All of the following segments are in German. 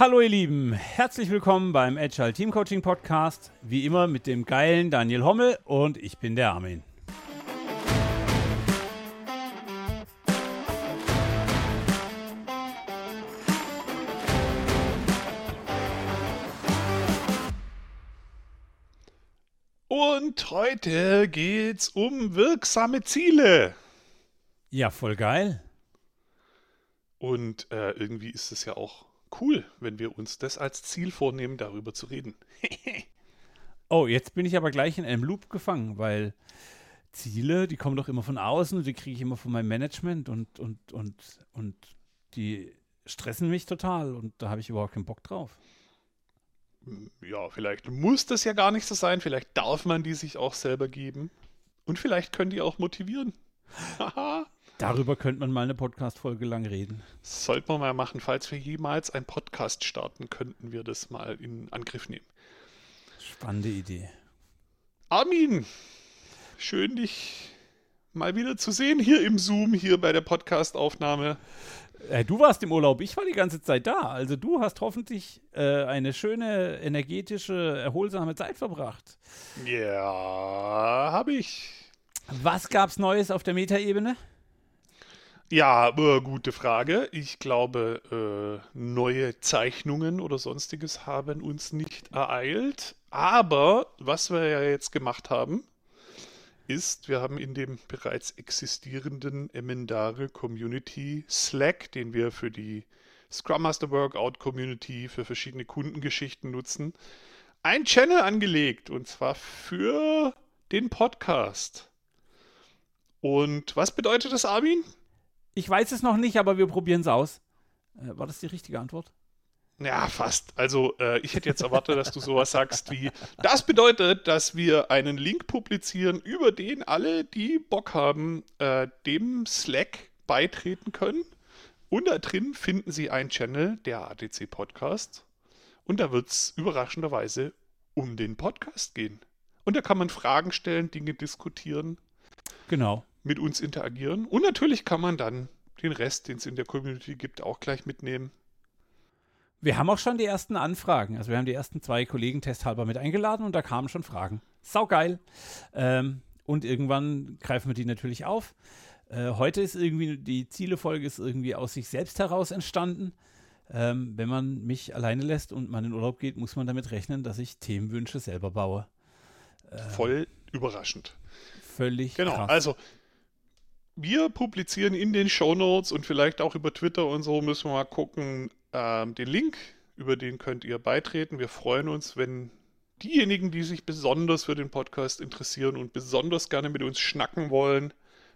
Hallo ihr Lieben, herzlich willkommen beim Agile Team Coaching Podcast. Wie immer mit dem geilen Daniel Hommel und ich bin der Armin. Und heute geht's um wirksame Ziele. Ja, voll geil. Und äh, irgendwie ist es ja auch cool, wenn wir uns das als Ziel vornehmen, darüber zu reden. oh, jetzt bin ich aber gleich in einem Loop gefangen, weil Ziele, die kommen doch immer von außen und die kriege ich immer von meinem Management und, und, und, und die stressen mich total und da habe ich überhaupt keinen Bock drauf. Ja, vielleicht muss das ja gar nicht so sein, vielleicht darf man die sich auch selber geben und vielleicht können die auch motivieren. Haha. Darüber könnte man mal eine Podcast-Folge lang reden. Sollten wir mal machen. Falls wir jemals einen Podcast starten, könnten wir das mal in Angriff nehmen. Spannende Idee. Armin, schön dich mal wieder zu sehen hier im Zoom, hier bei der Podcast-Aufnahme. Äh, du warst im Urlaub, ich war die ganze Zeit da. Also du hast hoffentlich äh, eine schöne, energetische, erholsame Zeit verbracht. Ja, habe ich. Was gab's Neues auf der Metaebene? Ja, äh, gute Frage. Ich glaube, äh, neue Zeichnungen oder sonstiges haben uns nicht ereilt. Aber was wir ja jetzt gemacht haben, ist, wir haben in dem bereits existierenden Emendare Community Slack, den wir für die Scrum Master Workout Community für verschiedene Kundengeschichten nutzen, ein Channel angelegt und zwar für den Podcast. Und was bedeutet das, Armin? Ich weiß es noch nicht, aber wir probieren es aus. Äh, war das die richtige Antwort? Ja, fast. Also äh, ich hätte jetzt erwartet, dass du sowas sagst wie, das bedeutet, dass wir einen Link publizieren, über den alle, die Bock haben, äh, dem Slack beitreten können. Und da drin finden sie einen Channel, der ADC Podcast. Und da wird es überraschenderweise um den Podcast gehen. Und da kann man Fragen stellen, Dinge diskutieren. Genau mit uns interagieren. Und natürlich kann man dann den Rest, den es in der Community gibt, auch gleich mitnehmen. Wir haben auch schon die ersten Anfragen. Also wir haben die ersten zwei Kollegen testhalber mit eingeladen und da kamen schon Fragen. Saugeil. Ähm, und irgendwann greifen wir die natürlich auf. Äh, heute ist irgendwie die Zielefolge ist irgendwie aus sich selbst heraus entstanden. Ähm, wenn man mich alleine lässt und man in Urlaub geht, muss man damit rechnen, dass ich Themenwünsche selber baue. Ähm, Voll überraschend. Völlig. Genau. Krass. Also wir publizieren in den Show Notes und vielleicht auch über Twitter und so müssen wir mal gucken, ähm, den Link, über den könnt ihr beitreten. Wir freuen uns, wenn diejenigen, die sich besonders für den Podcast interessieren und besonders gerne mit uns schnacken wollen,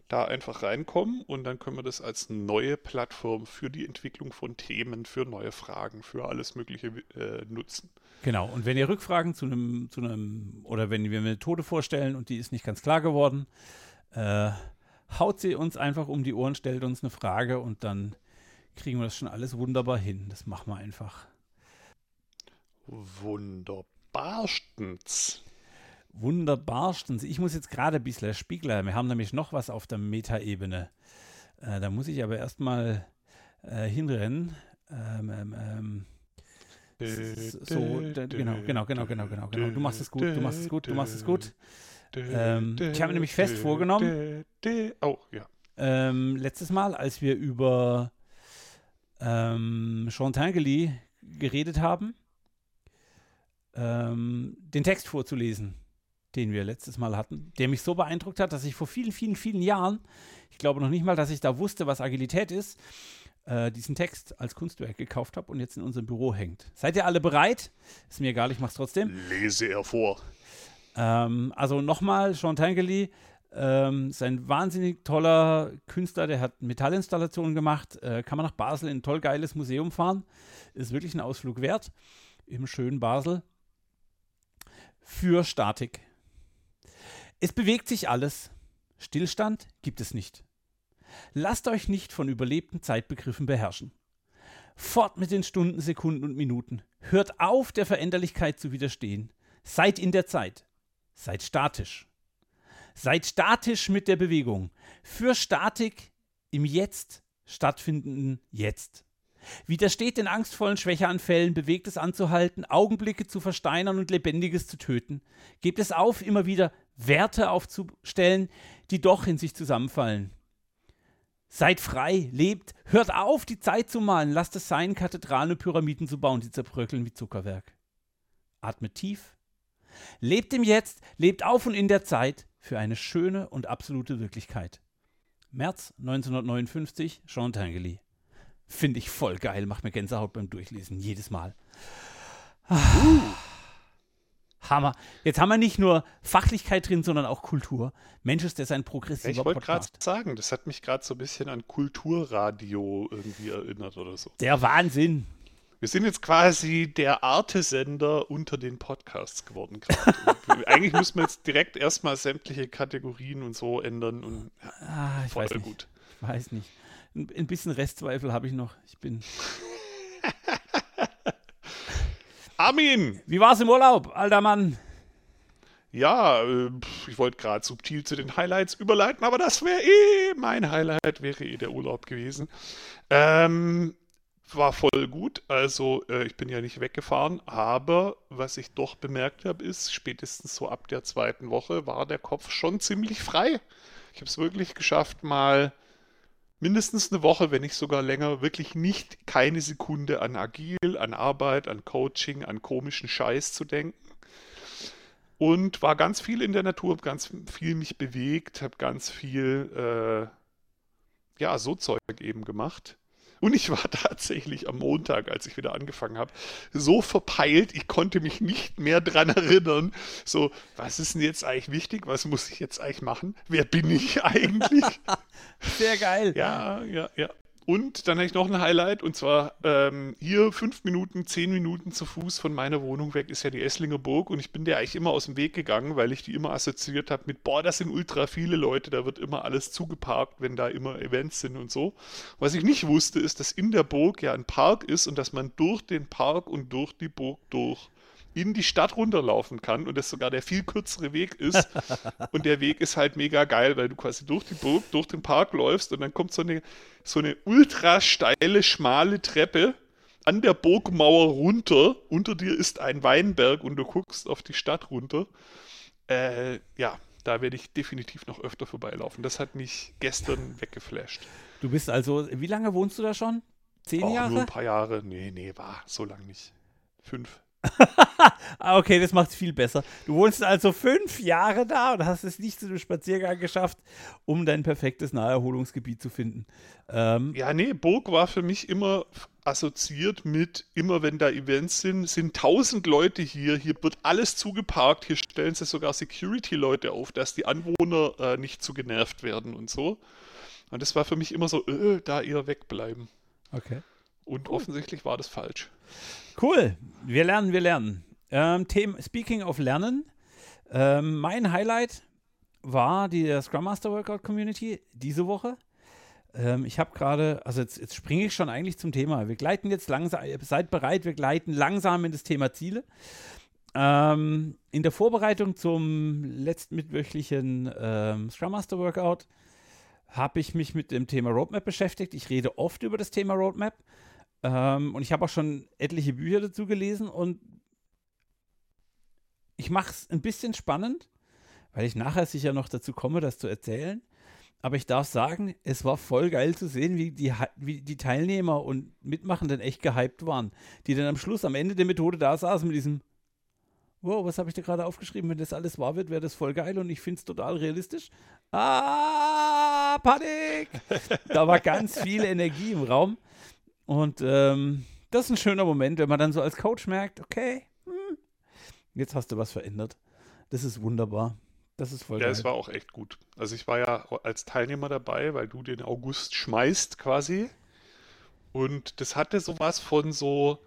da einfach reinkommen und dann können wir das als neue Plattform für die Entwicklung von Themen, für neue Fragen, für alles Mögliche äh, nutzen. Genau, und wenn ihr Rückfragen zu einem, zu einem, oder wenn wir eine Methode vorstellen und die ist nicht ganz klar geworden, äh, haut sie uns einfach um die Ohren, stellt uns eine Frage und dann kriegen wir das schon alles wunderbar hin. Das machen wir einfach. Wunderbarstens. Wunderbarstens. Ich muss jetzt gerade ein bisschen spiegeln. Wir haben nämlich noch was auf der Metaebene. Äh, da muss ich aber erstmal äh, hinrennen. Ähm, ähm, ähm, so, genau, genau, genau, genau, genau, genau. Du machst es gut, du machst es gut, du machst es gut. Ähm, ich habe mir nämlich fest vorgenommen, oh, ja. ähm, letztes Mal, als wir über ähm, Sean Tangeli geredet haben, ähm, den Text vorzulesen, den wir letztes Mal hatten, der mich so beeindruckt hat, dass ich vor vielen, vielen, vielen Jahren, ich glaube noch nicht mal, dass ich da wusste, was Agilität ist, äh, diesen Text als Kunstwerk gekauft habe und jetzt in unserem Büro hängt. Seid ihr alle bereit? Ist mir egal, ich mache es trotzdem. Lese er vor. Ähm, also nochmal, Sean Tangeli ähm, ist ein wahnsinnig toller Künstler, der hat Metallinstallationen gemacht. Äh, kann man nach Basel in ein toll geiles Museum fahren. Ist wirklich ein Ausflug wert. Im schönen Basel. Für Statik. Es bewegt sich alles. Stillstand gibt es nicht. Lasst euch nicht von überlebten Zeitbegriffen beherrschen. Fort mit den Stunden, Sekunden und Minuten. Hört auf, der Veränderlichkeit zu widerstehen. Seid in der Zeit. Seid statisch. Seid statisch mit der Bewegung. Für Statik im Jetzt stattfindenden Jetzt. Widersteht den angstvollen Schwächeanfällen, bewegt es anzuhalten, Augenblicke zu versteinern und Lebendiges zu töten. Gebt es auf, immer wieder Werte aufzustellen, die doch in sich zusammenfallen. Seid frei, lebt, hört auf, die Zeit zu malen, lasst es sein, Kathedralen und Pyramiden zu bauen, die zerbröckeln wie Zuckerwerk. Atmet tief, lebt im Jetzt, lebt auf und in der Zeit für eine schöne und absolute Wirklichkeit. März 1959, Jean Tinguely. Finde ich voll geil, macht mir Gänsehaut beim Durchlesen, jedes Mal. Uh. Hammer. Jetzt haben wir nicht nur Fachlichkeit drin, sondern auch Kultur. Mensch, ist das ein progressiver Ich wollte gerade sagen, das hat mich gerade so ein bisschen an Kulturradio irgendwie erinnert oder so. Der Wahnsinn. Wir sind jetzt quasi der Arte-Sender unter den Podcasts geworden. Eigentlich müssen wir jetzt direkt erstmal sämtliche Kategorien und so ändern und ja, ah, ich voll weiß nicht. gut. Ich weiß nicht. Ein, ein bisschen Restzweifel habe ich noch. Ich bin. Armin! Wie war's im Urlaub, alter Mann? Ja, äh, ich wollte gerade subtil zu den Highlights überleiten, aber das wäre eh mein Highlight, wäre eh der Urlaub gewesen. Ähm, war voll gut, also äh, ich bin ja nicht weggefahren, aber was ich doch bemerkt habe, ist, spätestens so ab der zweiten Woche war der Kopf schon ziemlich frei. Ich habe es wirklich geschafft, mal mindestens eine Woche, wenn nicht sogar länger, wirklich nicht keine Sekunde an Agil, an Arbeit, an Coaching, an komischen Scheiß zu denken. Und war ganz viel in der Natur, habe ganz viel mich bewegt, habe ganz viel, äh, ja, so Zeug eben gemacht. Und ich war tatsächlich am Montag, als ich wieder angefangen habe, so verpeilt, ich konnte mich nicht mehr dran erinnern. So, was ist denn jetzt eigentlich wichtig? Was muss ich jetzt eigentlich machen? Wer bin ich eigentlich? Sehr geil. Ja, ja, ja. Und dann habe ich noch ein Highlight und zwar ähm, hier fünf Minuten, zehn Minuten zu Fuß von meiner Wohnung weg ist ja die Esslinger Burg und ich bin der eigentlich immer aus dem Weg gegangen, weil ich die immer assoziiert habe mit, boah, das sind ultra viele Leute, da wird immer alles zugeparkt, wenn da immer Events sind und so. Was ich nicht wusste, ist, dass in der Burg ja ein Park ist und dass man durch den Park und durch die Burg durch in die Stadt runterlaufen kann und das sogar der viel kürzere Weg ist. und der Weg ist halt mega geil, weil du quasi durch die Burg, durch den Park läufst und dann kommt so eine, so eine ultra steile, schmale Treppe an der Burgmauer runter. Unter dir ist ein Weinberg und du guckst auf die Stadt runter. Äh, ja, da werde ich definitiv noch öfter vorbeilaufen. Das hat mich gestern weggeflasht. Du bist also, wie lange wohnst du da schon? Zehn oh, Jahre? Nur ein paar Jahre. Nee, nee, war so lang nicht. Fünf. Ah, okay, das macht es viel besser. Du wohnst also fünf Jahre da und hast es nicht zu einem Spaziergang geschafft, um dein perfektes Naherholungsgebiet zu finden. Ähm, ja, nee, Burg war für mich immer assoziiert mit, immer wenn da Events sind, sind tausend Leute hier, hier wird alles zugeparkt, hier stellen sie sogar Security-Leute auf, dass die Anwohner äh, nicht zu genervt werden und so. Und das war für mich immer so, äh, da eher wegbleiben. Okay. Und cool. offensichtlich war das falsch. Cool. Wir lernen, wir lernen. Ähm, Thema, speaking of Lernen, ähm, mein Highlight war die Scrum Master Workout Community diese Woche. Ähm, ich habe gerade, also jetzt, jetzt springe ich schon eigentlich zum Thema. Wir gleiten jetzt langsam, seid bereit, wir gleiten langsam in das Thema Ziele. Ähm, in der Vorbereitung zum letzten mitwöchlichen ähm, Scrum Master Workout habe ich mich mit dem Thema Roadmap beschäftigt. Ich rede oft über das Thema Roadmap. Ähm, und ich habe auch schon etliche Bücher dazu gelesen und ich mache es ein bisschen spannend, weil ich nachher sicher noch dazu komme, das zu erzählen. Aber ich darf sagen, es war voll geil zu sehen, wie die, wie die Teilnehmer und Mitmachenden echt gehypt waren. Die dann am Schluss, am Ende der Methode da saßen mit diesem, wow, was habe ich da gerade aufgeschrieben? Wenn das alles wahr wird, wäre das voll geil und ich finde es total realistisch. Ah, Panik! da war ganz viel Energie im Raum. Und ähm, das ist ein schöner Moment, wenn man dann so als Coach merkt, okay, hm, jetzt hast du was verändert. Das ist wunderbar. Das ist voll Ja, es war auch echt gut. Also ich war ja als Teilnehmer dabei, weil du den August schmeißt quasi. Und das hatte sowas von so.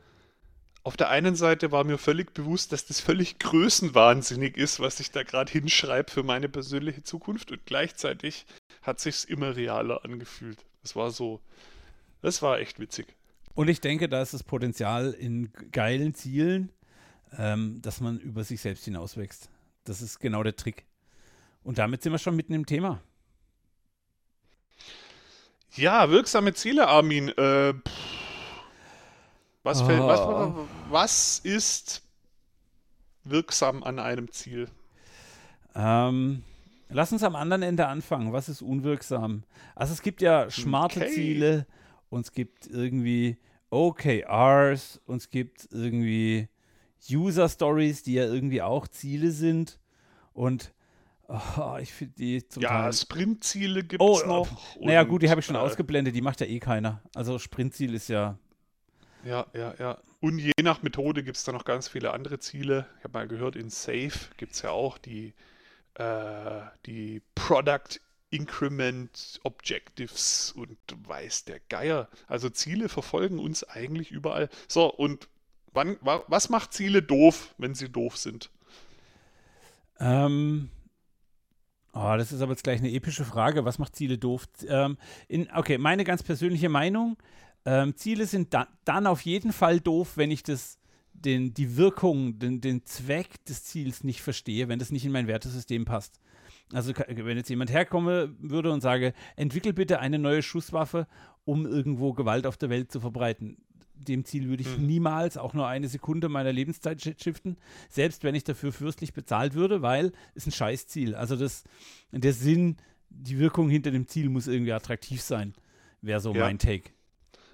Auf der einen Seite war mir völlig bewusst, dass das völlig größenwahnsinnig ist, was ich da gerade hinschreibe für meine persönliche Zukunft. Und gleichzeitig hat sich's immer realer angefühlt. Es war so, das war echt witzig. Und ich denke, da ist das Potenzial in geilen Zielen, ähm, dass man über sich selbst hinauswächst. Das ist genau der Trick. Und damit sind wir schon mitten im Thema. Ja, wirksame Ziele, Armin. Äh, Was, fällt, was, Oh. was ist wirksam an einem Ziel? Ähm, lass uns am anderen Ende anfangen. Was ist unwirksam? Also es gibt ja smarte Okay. Ziele und es gibt irgendwie OKRs und es gibt irgendwie User Stories, die ja irgendwie auch Ziele sind. Und oh, ich finde die zum Ja. Sprintziele gibt Oh, es noch. Naja, gut, die habe ich schon äh, ausgeblendet, die macht ja eh keiner. Also Sprintziel ist ja. Ja, ja, ja. Und je nach Methode gibt es da noch ganz viele andere Ziele. Ich habe mal gehört, in Safe gibt es ja auch die, äh, die Product Increment Objectives und weiß der Geier. Also Ziele verfolgen uns eigentlich überall. So, und wann, wa, was macht Ziele doof, wenn sie doof sind? Ähm, oh, das ist aber jetzt gleich eine epische Frage. Was macht Ziele doof? Ähm, in, okay, meine ganz persönliche Meinung. Ähm, Ziele sind da, dann auf jeden Fall doof, wenn ich das, den, die Wirkung, den, den Zweck des Ziels nicht verstehe, wenn das nicht in mein Wertesystem passt. Also wenn jetzt jemand herkommen würde und sage, entwickel bitte eine neue Schusswaffe, um irgendwo Gewalt auf der Welt zu verbreiten. Dem Ziel würde ich Mhm. niemals auch nur eine Sekunde meiner Lebenszeit shi- shiften, selbst wenn ich dafür fürstlich bezahlt würde, weil es ein Scheißziel. Also das, der Sinn, die Wirkung hinter dem Ziel muss irgendwie attraktiv sein, wäre so Ja. mein Take.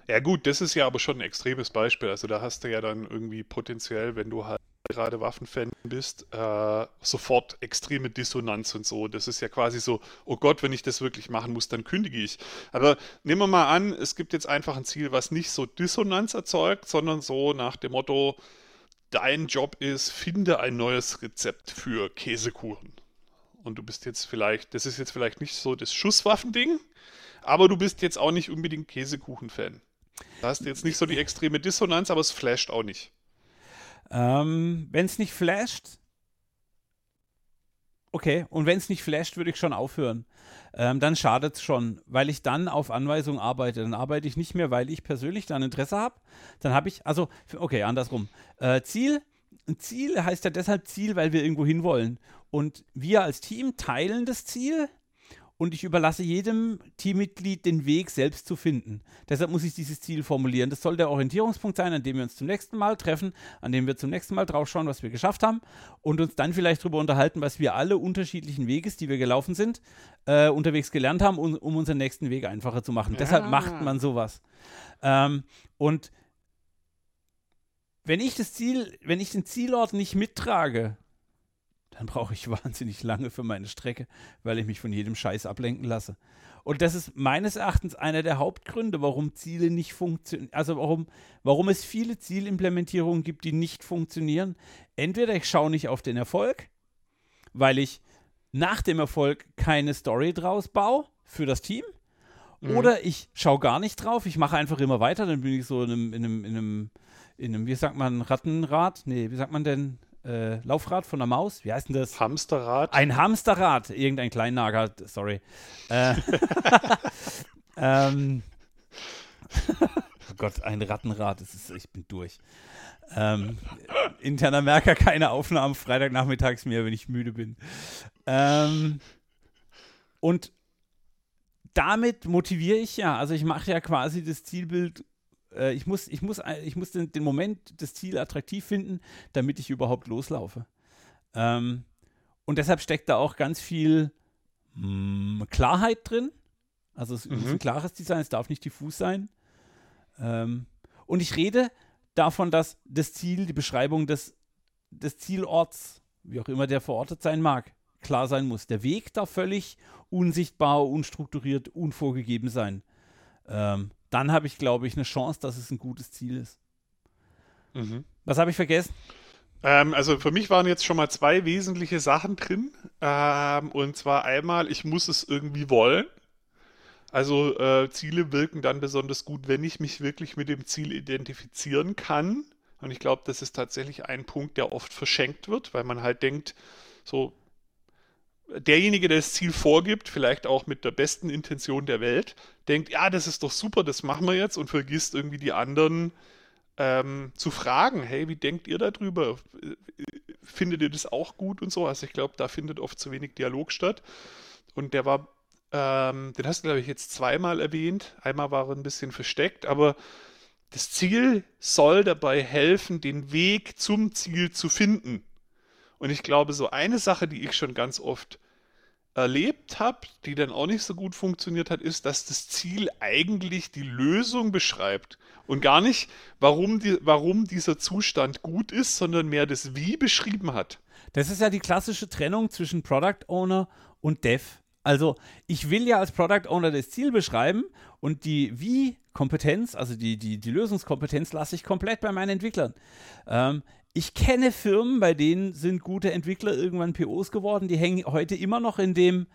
Ja gut, das ist ja aber schon ein extremes Beispiel. Also da hast du ja dann irgendwie potenziell, wenn du halt gerade Waffenfan bist, äh, sofort extreme Dissonanz und so. Das ist ja quasi so, oh Gott, wenn ich das wirklich machen muss, dann kündige ich. Aber nehmen wir mal an, es gibt jetzt einfach ein Ziel, was nicht so Dissonanz erzeugt, sondern so nach dem Motto, dein Job ist, finde ein neues Rezept für Käsekuchen. Und du bist jetzt vielleicht, das ist jetzt vielleicht nicht so das Schusswaffending, aber du bist jetzt auch nicht unbedingt Käsekuchen-Fan. Da hast du jetzt nicht so die extreme Dissonanz, aber es flasht auch nicht. Ähm, wenn es nicht flasht, okay, und wenn es nicht flasht, würde ich schon aufhören. Ähm, dann schadet es schon, weil ich dann auf Anweisung arbeite. Dann arbeite ich nicht mehr, weil ich persönlich da ein Interesse habe. Dann habe ich, also, okay, andersrum. Äh, Ziel, Ziel heißt ja deshalb Ziel, weil wir irgendwo hinwollen. Und wir als Team teilen das Ziel und ich überlasse jedem Teammitglied den Weg selbst zu finden. Deshalb muss ich dieses Ziel formulieren. Das soll der Orientierungspunkt sein, an dem wir uns zum nächsten Mal treffen, an dem wir zum nächsten Mal draufschauen, was wir geschafft haben und uns dann vielleicht darüber unterhalten, was wir alle unterschiedlichen Weges, die wir gelaufen sind, äh, unterwegs gelernt haben, um, um unseren nächsten Weg einfacher zu machen. Deshalb Ja. macht man sowas. Ähm, und wenn ich das Ziel, wenn ich den Zielort nicht mittrage, dann brauche ich wahnsinnig lange für meine Strecke, weil ich mich von jedem Scheiß ablenken lasse. Und das ist meines Erachtens einer der Hauptgründe, warum Ziele nicht funktionieren. Also warum, warum es viele Zielimplementierungen gibt, die nicht funktionieren. Entweder ich schaue nicht auf den Erfolg, weil ich nach dem Erfolg keine Story draus baue für das Team. Mhm. Oder ich schaue gar nicht drauf, ich mache einfach immer weiter, dann bin ich so in einem, in einem, in einem, in einem wie sagt man, Rattenrad? Nee, wie sagt man denn? Äh, Laufrad von der Maus? Wie heißt denn das? Hamsterrad. Ein Hamsterrad, irgendein Kleinnager, sorry. Äh, ähm, oh Gott, ein Rattenrad, das ist, ich bin durch. Ähm, interner Merker, keine Aufnahmen, Freitagnachmittags mehr, wenn ich müde bin. Ähm, und damit motiviere ich ja, also ich mache ja quasi das Zielbild, äh, ich muss, ich muss, ich muss den, den Moment, das Ziel attraktiv finden, damit ich überhaupt loslaufe. Ähm, und deshalb steckt da auch ganz viel mh, Klarheit drin. Also es muss Mhm. ein klares Design, es darf nicht diffus sein. Ähm, und ich rede davon, dass das Ziel, die Beschreibung des, des Zielorts, wie auch immer der verortet sein mag, klar sein muss. Der Weg darf völlig unsichtbar, unstrukturiert, unvorgegeben sein. Ähm, dann habe ich, glaube ich, eine Chance, dass es ein gutes Ziel ist. Mhm. Was habe ich vergessen? Ähm, also für mich waren jetzt schon mal zwei wesentliche Sachen drin. Ähm, und zwar einmal, ich muss es irgendwie wollen. Also äh, Ziele wirken dann besonders gut, wenn ich mich wirklich mit dem Ziel identifizieren kann. Und ich glaube, das ist tatsächlich ein Punkt, der oft verschenkt wird, weil man halt denkt, so derjenige, der das Ziel vorgibt, vielleicht auch mit der besten Intention der Welt, denkt, ja, das ist doch super, das machen wir jetzt und vergisst irgendwie die anderen ähm, zu fragen, hey, wie denkt ihr darüber? Findet ihr das auch gut und so? Also ich glaube, da findet oft zu wenig Dialog statt. Und der war, ähm, den hast du, glaube ich, jetzt zweimal erwähnt. Einmal war er ein bisschen versteckt, aber das Ziel soll dabei helfen, den Weg zum Ziel zu finden. Und ich glaube, so eine Sache, die ich schon ganz oft erlebt habe, die dann auch nicht so gut funktioniert hat, ist, dass das Ziel eigentlich die Lösung beschreibt und gar nicht, warum, die, warum dieser Zustand gut ist, sondern mehr das Wie beschrieben hat. Das ist ja die klassische Trennung zwischen Product Owner und Dev. Also ich will ja als Product Owner das Ziel beschreiben und die Wie-Kompetenz, also die, die, die Lösungskompetenz, lasse ich komplett bei meinen Entwicklern. Ähm, ich kenne Firmen, bei denen sind gute Entwickler irgendwann POs geworden, die hängen heute immer noch in dem,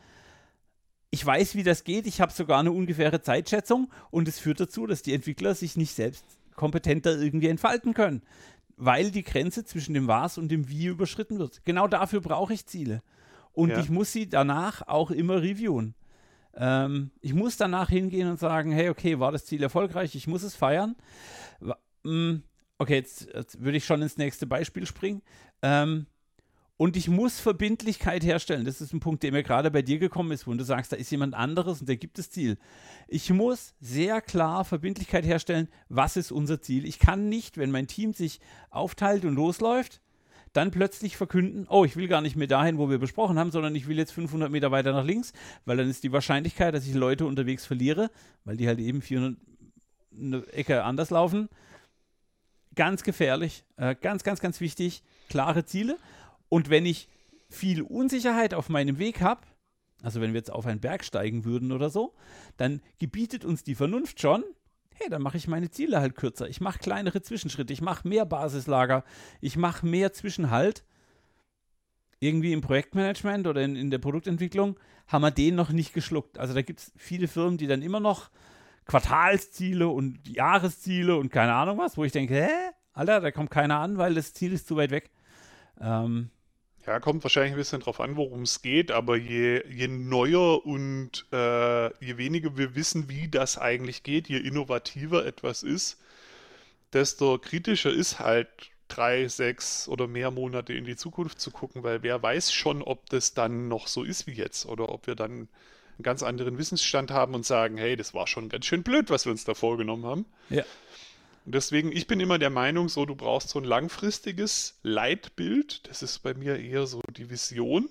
ich weiß, wie das geht, ich habe sogar eine ungefähre Zeitschätzung und es führt dazu, dass die Entwickler sich nicht selbst kompetenter irgendwie entfalten können, weil die Grenze zwischen dem Was und dem Wie überschritten wird. Genau dafür brauche ich Ziele. Und ja. ich muss sie danach auch immer reviewen. Ähm, ich muss danach hingehen und sagen, hey, okay, war das Ziel erfolgreich? Ich muss es feiern. Mm, okay, jetzt, jetzt würde ich schon ins nächste Beispiel springen. Ähm, und ich muss Verbindlichkeit herstellen. Das ist ein Punkt, der mir gerade bei dir gekommen ist, wo du sagst, da ist jemand anderes und der gibt das Ziel. Ich muss sehr klar Verbindlichkeit herstellen, was ist unser Ziel. Ich kann nicht, wenn mein Team sich aufteilt und losläuft, dann plötzlich verkünden, oh, ich will gar nicht mehr dahin, wo wir besprochen haben, sondern ich will jetzt 500 Meter weiter nach links, weil dann ist die Wahrscheinlichkeit, dass ich Leute unterwegs verliere, weil die halt eben 400 eine Ecke anders laufen, Ganz gefährlich, äh, ganz, ganz, ganz wichtig, klare Ziele. Und wenn ich viel Unsicherheit auf meinem Weg habe, also wenn wir jetzt auf einen Berg steigen würden oder so, dann gebietet uns die Vernunft schon, hey, dann mache ich meine Ziele halt kürzer. Ich mache kleinere Zwischenschritte, ich mache mehr Basislager, ich mache mehr Zwischenhalt. Irgendwie im Projektmanagement oder in, in der Produktentwicklung haben wir den noch nicht geschluckt. Also da gibt es viele Firmen, die dann immer noch Quartalsziele und Jahresziele und keine Ahnung was, wo ich denke, hä? Alter, da kommt keiner an, weil das Ziel ist zu weit weg. Ähm, ja, kommt wahrscheinlich ein bisschen drauf an, worum es geht, aber je, je neuer und äh, je weniger wir wissen, wie das eigentlich geht, je innovativer etwas ist, desto kritischer ist halt drei, sechs oder mehr Monate in die Zukunft zu gucken, weil wer weiß schon, ob das dann noch so ist wie jetzt oder ob wir dann einen ganz anderen Wissensstand haben und sagen, hey, das war schon ganz schön blöd, was wir uns da vorgenommen haben. Ja. Und deswegen, ich bin immer der Meinung, so, du brauchst so ein langfristiges Leitbild. Das ist bei mir eher so die Vision.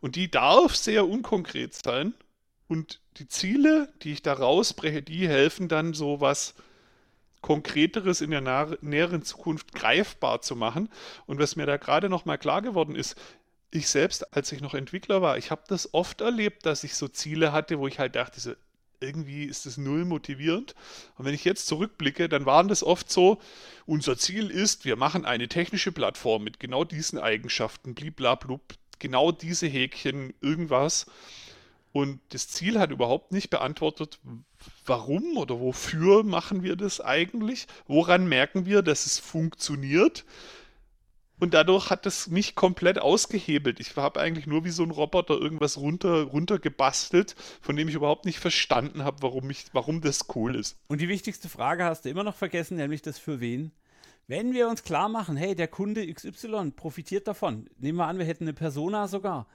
Und die darf sehr unkonkret sein. Und die Ziele, die ich da rausbreche, die helfen dann so was Konkreteres in der näheren Zukunft greifbar zu machen. Und was mir da gerade nochmal klar geworden ist, ich selbst, als ich noch Entwickler war, ich habe das oft erlebt, dass ich so Ziele hatte, wo ich halt dachte, so, irgendwie ist das null motivierend. Und wenn ich jetzt zurückblicke, dann waren das oft so, unser Ziel ist, wir machen eine technische Plattform mit genau diesen Eigenschaften, bliblablub, genau diese Häkchen, irgendwas. Und das Ziel hat überhaupt nicht beantwortet, warum oder wofür machen wir das eigentlich? Woran merken wir, dass es funktioniert? Und dadurch hat es mich komplett ausgehebelt. Ich habe eigentlich nur wie so ein Roboter irgendwas runter, runter gebastelt, von dem ich überhaupt nicht verstanden habe, warum, warum das cool ist. Und die wichtigste Frage hast du immer noch vergessen, nämlich das für wen. Wenn wir uns klar machen, hey, der Kunde XY profitiert davon, nehmen wir an, wir hätten eine Persona sogar,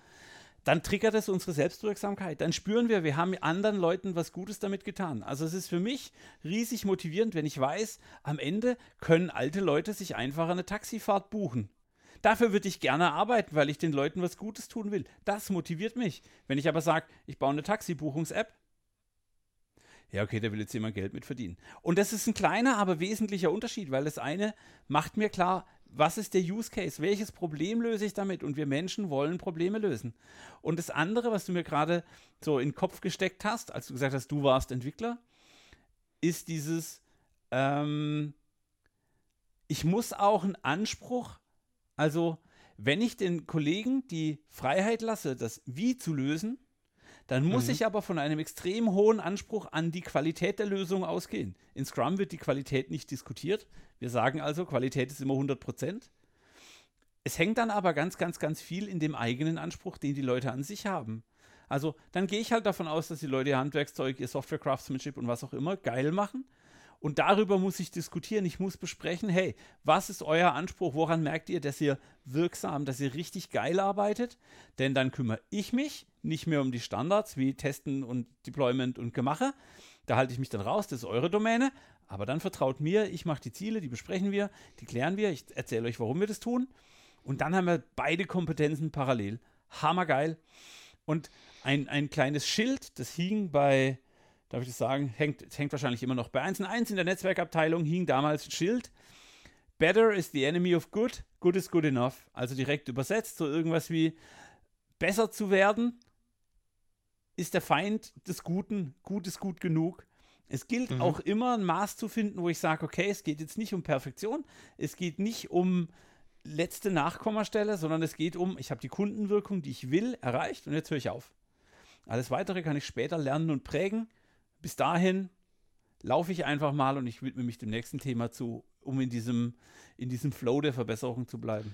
dann triggert es unsere Selbstwirksamkeit. Dann spüren wir, wir haben anderen Leuten was Gutes damit getan. Also es ist für mich riesig motivierend, wenn ich weiß, am Ende können alte Leute sich einfach eine Taxifahrt buchen. Dafür würde ich gerne arbeiten, weil ich den Leuten was Gutes tun will. Das motiviert mich. Wenn ich aber sage, ich baue eine Taxibuchungs-App, ja, okay, da will jetzt jemand Geld mit verdienen. Und das ist ein kleiner, aber wesentlicher Unterschied, weil das eine macht mir klar, was ist der Use Case? Welches Problem löse ich damit? Und wir Menschen wollen Probleme lösen. Und das andere, was du mir gerade so in den Kopf gesteckt hast, als du gesagt hast, du warst Entwickler, ist dieses, ähm, ich muss auch einen Anspruch, also wenn ich den Kollegen die Freiheit lasse, das Wie zu lösen, dann muss mhm. ich aber von einem extrem hohen Anspruch an die Qualität der Lösung ausgehen. In Scrum wird die Qualität nicht diskutiert. Wir sagen also, Qualität ist immer 100 Prozent. Es hängt dann aber ganz, ganz, ganz viel in dem eigenen Anspruch, den die Leute an sich haben. Also dann gehe ich halt davon aus, dass die Leute ihr Handwerkszeug, ihr Software-Craftsmanship und was auch immer geil machen. Und darüber muss ich diskutieren. Ich muss besprechen, hey, was ist euer Anspruch? Woran merkt ihr, dass ihr wirksam, dass ihr richtig geil arbeitet? Denn dann kümmere ich mich nicht mehr um die Standards wie Testen und Deployment und Gemache. Da halte ich mich dann raus, das ist eure Domäne. Aber dann vertraut mir, ich mache die Ziele, die besprechen wir, die klären wir, ich erzähle euch, warum wir das tun. Und dann haben wir beide Kompetenzen parallel. Hammergeil. Und ein, ein kleines Schild, das hing bei, darf ich das sagen, hängt, hängt wahrscheinlich immer noch bei 1.1 in der Netzwerkabteilung, hing damals ein Schild. Better is the enemy of good, good is good enough. Also direkt übersetzt, so irgendwas wie besser zu werden ist der Feind des Guten, gut ist gut genug. Es gilt mhm. auch immer ein Maß zu finden, wo ich sage, okay, es geht jetzt nicht um Perfektion, es geht nicht um letzte Nachkommastelle, sondern es geht um, ich habe die Kundenwirkung, die ich will, erreicht und jetzt höre ich auf. Alles weitere kann ich später lernen und prägen. Bis dahin laufe ich einfach mal und ich widme mich dem nächsten Thema zu, um in diesem, in diesem Flow der Verbesserung zu bleiben.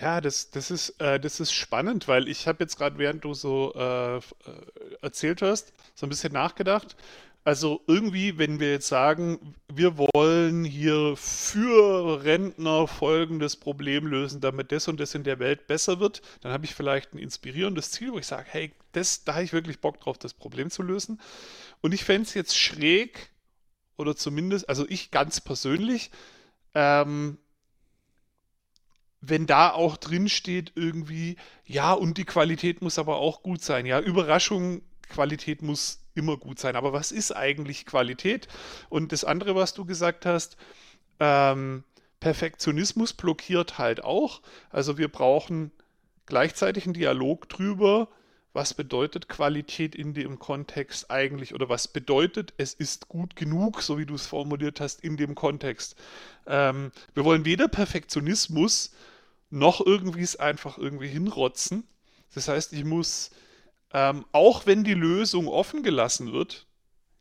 Ja, das, das, ist, äh, das ist spannend, weil ich habe jetzt gerade, während du so äh, äh, erzählt hast, so ein bisschen nachgedacht. Also irgendwie, wenn wir jetzt sagen, wir wollen hier für Rentner folgendes Problem lösen, damit das und das in der Welt besser wird, dann habe ich vielleicht ein inspirierendes Ziel, wo ich sage, hey, das, da habe ich wirklich Bock drauf, das Problem zu lösen. Und ich fände es jetzt schräg, oder zumindest, also ich ganz persönlich, ähm, wenn da auch drin steht irgendwie, ja, und die Qualität muss aber auch gut sein. Ja, Überraschung, Qualität muss immer gut sein. Aber was ist eigentlich Qualität? Und das andere, was du gesagt hast, ähm, Perfektionismus blockiert halt auch. Also wir brauchen gleichzeitig einen Dialog drüber, was bedeutet Qualität in dem Kontext eigentlich oder was bedeutet, es ist gut genug, so wie du es formuliert hast, in dem Kontext. Ähm, wir wollen weder Perfektionismus noch irgendwie es einfach irgendwie hinrotzen. Das heißt, ich muss, ähm, auch wenn die Lösung offen gelassen wird,